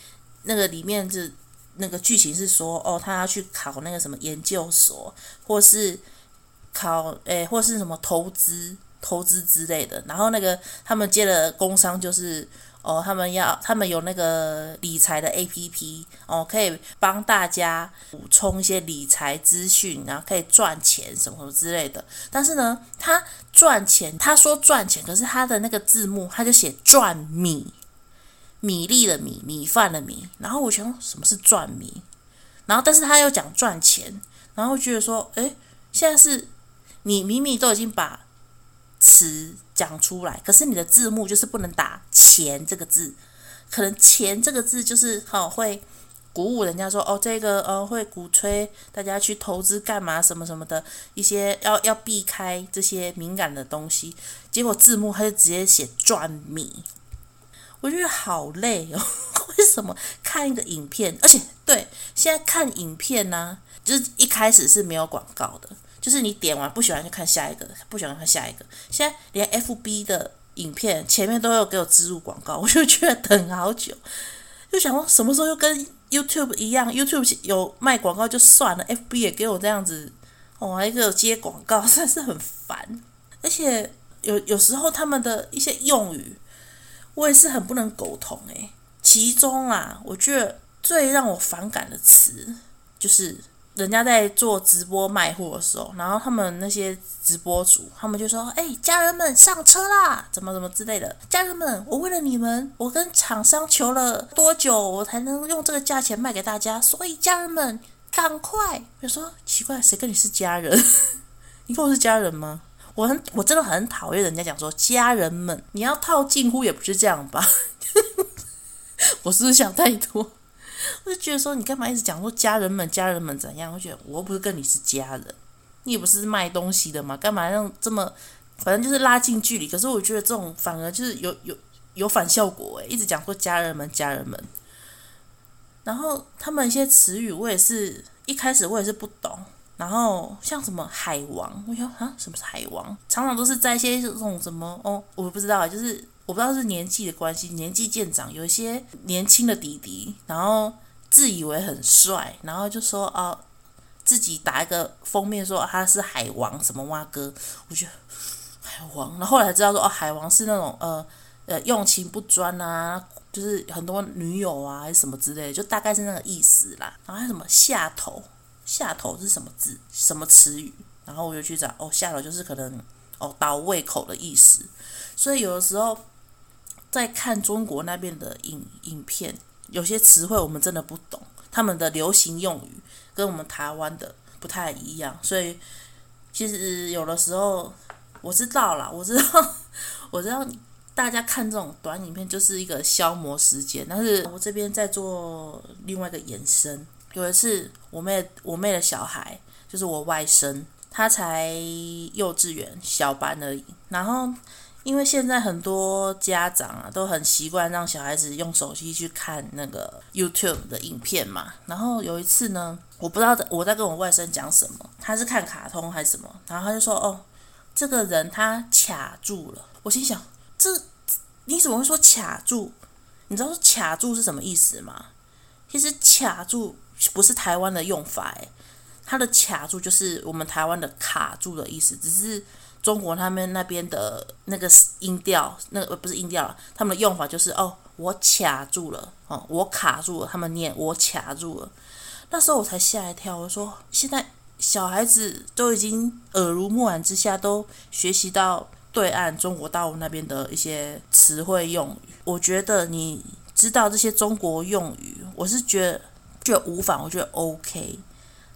那个里面是那个剧情是说，哦，他要去考那个什么研究所，或是考诶，或是什么投资投资之类的。然后那个他们接的工商就是。哦，他们要，他们有那个理财的 APP 哦，可以帮大家补充一些理财资讯，然后可以赚钱什么什么之类的。但是呢，他赚钱，他说赚钱，可是他的那个字幕他就写赚米，米粒的米，米饭的米。然后我想什么是赚米？然后但是他又讲赚钱，然后觉得说，诶，现在是你明明都已经把。词讲出来，可是你的字幕就是不能打“钱”这个字，可能“钱”这个字就是好会鼓舞人家说哦，这个呃会鼓吹大家去投资干嘛什么什么的一些要要避开这些敏感的东西，结果字幕他就直接写赚米，我觉得好累哦。为什么看一个影片，而且对现在看影片呢、就是一开始是没有广告的。就是你点完不喜欢就看下一个，不喜欢看下一个。现在连 FB 的影片前面都有给我植入广告，我就觉得等好久，就想说什么时候又跟 YouTube 一样，YouTube 有卖广告就算了，FB 也给我这样子，哦，还给我接广告，真是很烦。而且有有时候他们的一些用语，我也是很不能苟同诶。其中啊，我觉得最让我反感的词就是。人家在做直播卖货的时候，然后他们那些直播主，他们就说：“哎，家人们上车啦，怎么怎么之类的。家人们，我为了你们，我跟厂商求了多久，我才能用这个价钱卖给大家？所以家人们，赶快！”我说：“奇怪，谁跟你是家人？你跟我是家人吗？我很，我真的很讨厌人家讲说家人们，你要套近乎也不是这样吧？我是不是想太多？”我就觉得说，你干嘛一直讲说家人们、家人们怎样？我觉得我又不是跟你是家人，你也不是卖东西的嘛，干嘛让这么，反正就是拉近距离。可是我觉得这种反而就是有有有反效果诶，一直讲说家人们、家人们，然后他们一些词语我也是一开始我也是不懂，然后像什么海王，我说啊，什么是海王？常常都是在一些这种什么哦，我不知道，就是我不知道是年纪的关系，年纪渐长，有一些年轻的弟弟，然后自以为很帅，然后就说哦，自己打一个封面说他是海王什么蛙哥，我觉得海王，然后后来才知道说哦，海王是那种呃呃用情不专啊，就是很多女友啊还是什么之类的，就大概是那个意思啦。然后还什么下头，下头是什么字？什么词语？然后我就去找哦，下头就是可能哦倒胃口的意思。所以有的时候在看中国那边的影影片，有些词汇我们真的不懂，他们的流行用语跟我们台湾的不太一样。所以其实有的时候我知道啦，我知道，我知道大家看这种短影片就是一个消磨时间。但是我这边在做另外一个延伸。有一次我妹我妹的小孩就是我外甥，他才幼稚园小班而已，然后。因为现在很多家长啊都很习惯让小孩子用手机去看那个 YouTube 的影片嘛。然后有一次呢，我不知道我在跟我外甥讲什么，他是看卡通还是什么，然后他就说：“哦，这个人他卡住了。”我心想：“这你怎么会说卡住？你知道说卡住是什么意思吗？其实卡住不是台湾的用法，诶，它的卡住就是我们台湾的卡住的意思，只是。”中国他们那边的那个音调，那个不是音调，他们的用法就是哦，我卡住了，哦，我卡住了。他们念我卡住了，那时候我才吓一跳。我说，现在小孩子都已经耳濡目染之下，都学习到对岸中国大陆那边的一些词汇用语。我觉得你知道这些中国用语，我是觉得觉无妨，我觉得 OK。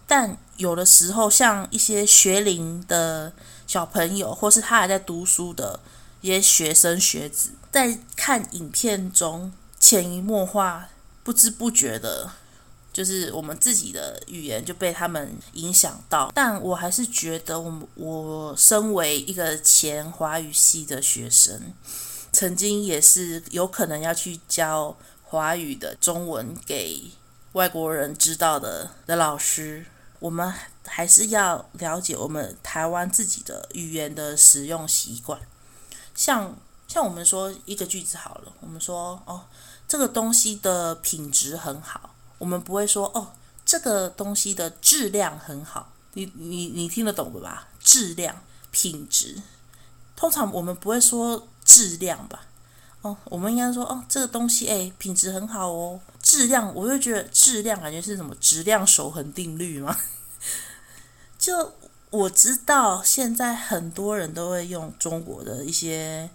但有的时候，像一些学龄的。小朋友，或是他还在读书的一些学生学子，在看影片中潜移默化、不知不觉的，就是我们自己的语言就被他们影响到。但我还是觉得我，我我身为一个前华语系的学生，曾经也是有可能要去教华语的中文给外国人知道的的老师。我们还是要了解我们台湾自己的语言的使用习惯，像像我们说一个句子好了，我们说哦，这个东西的品质很好，我们不会说哦，这个东西的质量很好，你你你听得懂的吧？质量、品质，通常我们不会说质量吧？哦，我们应该说哦，这个东西诶，品质很好哦。质量，我就觉得质量感觉是什么质量守恒定律吗？就我知道，现在很多人都会用中国的一些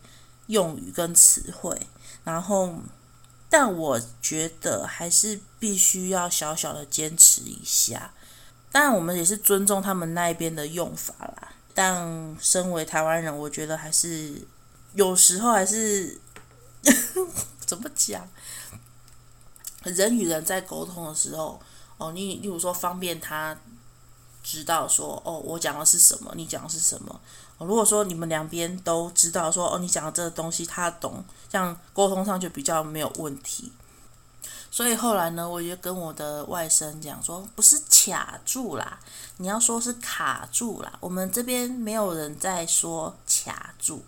用语跟词汇，然后，但我觉得还是必须要小小的坚持一下。当然，我们也是尊重他们那边的用法啦。但身为台湾人，我觉得还是有时候还是 怎么讲？人与人在沟通的时候，哦，你例如说方便他。知道说哦，我讲的是什么，你讲的是什么。如果说你们两边都知道说哦，你讲的这个东西他懂，这样沟通上就比较没有问题。所以后来呢，我就跟我的外甥讲说，不是卡住啦，你要说是卡住啦。我们这边没有人在说卡住，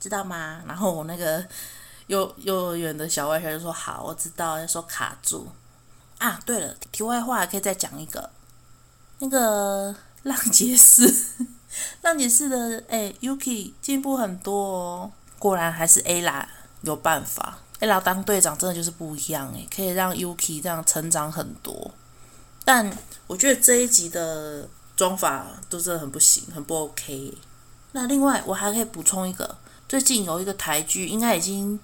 知道吗？然后我那个幼幼儿园的小外甥就说好，我知道要说卡住啊。对了，题外话可以再讲一个。那个 浪杰士，浪杰士的哎，Yuki 进步很多哦。果然还是 Ella 有办法，Ella 当队长真的就是不一样哎，可以让 Yuki 这样成长很多。但我觉得这一集的妆发都真的很不行，很不 OK。那另外我还可以补充一个，最近有一个台剧，应该已经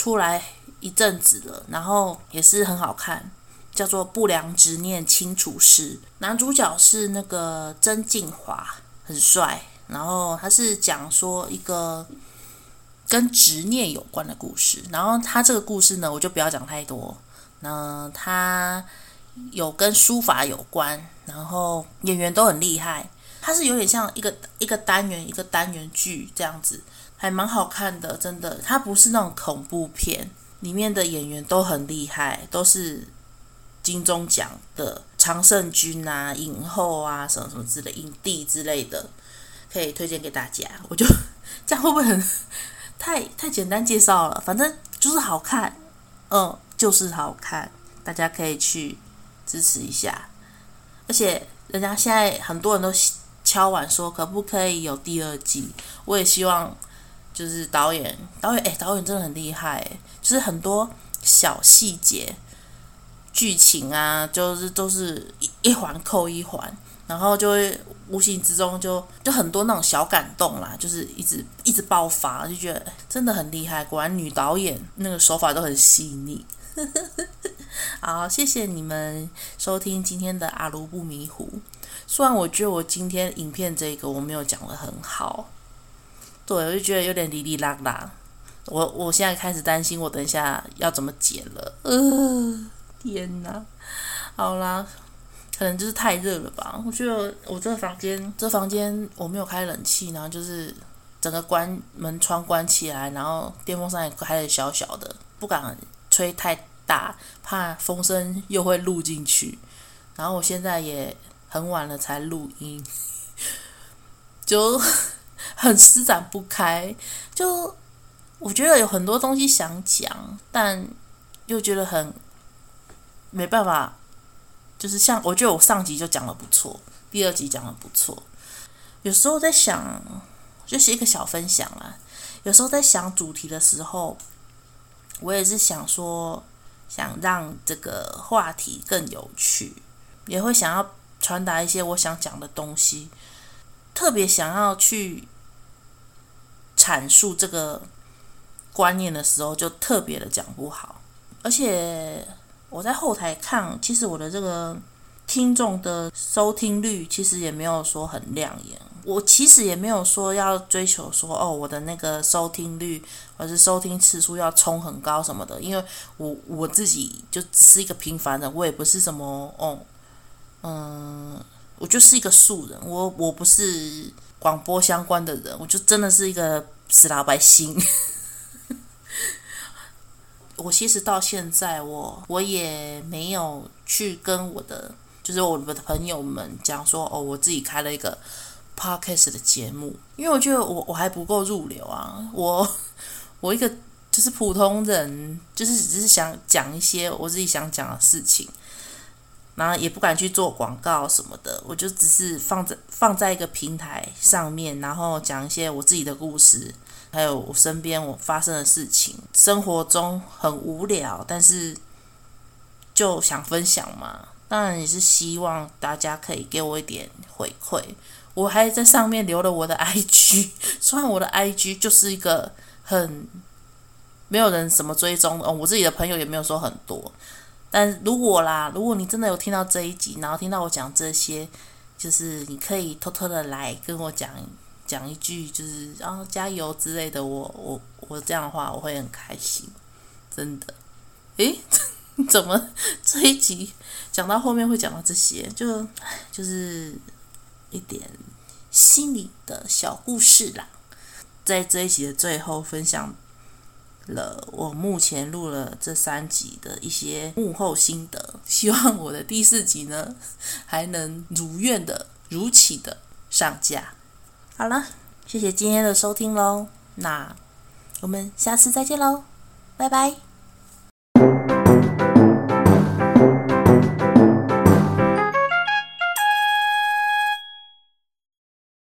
出来一阵子了，然后也是很好看。叫做《不良执念清除师》，男主角是那个曾敬驊，很帅。然后他是讲说一个跟执念有关的故事。然后他这个故事呢，我就不要讲太多。那他有跟书法有关，然后演员都很厉害。他是有点像一个一个单元一个单元剧这样子，还蛮好看的，真的。它不是那种恐怖片，里面的演员都很厉害，都是。金钟奖的常胜军啊，影后啊，什么什么之类，影帝之类的，可以推荐给大家。我就 这样会不会很太太简单介绍了，反正就是好看，嗯，就是好看，大家可以去支持一下。而且人家现在很多人都敲碗说，可不可以有第二季？我也希望，就是导演，导演，哎，导演真的很厉害，就是很多小细节、剧情啊，就是都是一一环扣一环。然后就会无形之中就就很多那种小感动啦，就是一直一直爆发，就觉得真的很厉害。果然女导演那个手法都很细腻。好，谢谢你们收听今天的阿卢不迷糊。虽然我觉得我今天影片这个我没有讲的很好，对，我就觉得有点哩哩啦啦。我我现在开始担心我等一下要怎么剪了。呃，天哪！好啦。可能就是太热了吧？我觉得我这个房间，这房间我没有开冷气，然后就是整个关门窗关起来，然后电风扇也开得小小的，不敢吹太大，怕风声又会录进去。然后我现在也很晚了才录音，就很施展不开。就我觉得有很多东西想讲，但又觉得很没办法。就是像我觉得我上集就讲的不错，第二集讲的不错。有时候在想，就是一个小分享啦。有时候在想主题的时候，我也是想说，想让这个话题更有趣，也会想要传达一些我想讲的东西，特别想要去阐述这个观念的时候，就特别的讲不好，而且。我在后台看，其实我的这个听众的收听率其实也没有说很亮眼。我其实也没有说要追求说哦，我的那个收听率或是收听次数要冲很高什么的，因为我我自己就只是一个平凡人，我也不是什么哦，嗯，我就是一个素人，我我不是广播相关的人，我就真的是一个死老百姓。我其实到现在我，我也没有去跟我的，就是我的朋友们讲说，哦，我自己开了一个 podcast 的节目，因为我觉得我我还不够入流啊，我 我一个就是普通人，就是只是想讲一些我自己想讲的事情，然后也不敢去做广告什么的，我就只是放在放在一个平台上面，然后讲一些我自己的故事。还有我身边我发生的事情，生活中很无聊，但是就想分享嘛。当然也是希望大家可以给我一点回馈。我还在上面留了我的 IG，虽然我的 IG 就是一个很没有人什么追踪哦，我自己的朋友也没有说很多。但如果啦，如果你真的有听到这一集，然后听到我讲这些，就是你可以偷偷的来跟我讲。讲一句就是然后、啊、加油之类的，我我我这样的话我会很开心，真的。诶，怎么这一集讲到后面会讲到这些？就就是一点心里的小故事啦。在这一集的最后，分享了我目前录了这三集的一些幕后心得。希望我的第四集呢，还能如愿的如期的上架。好了，谢谢今天的收听喽，那我们下次再见喽，拜拜。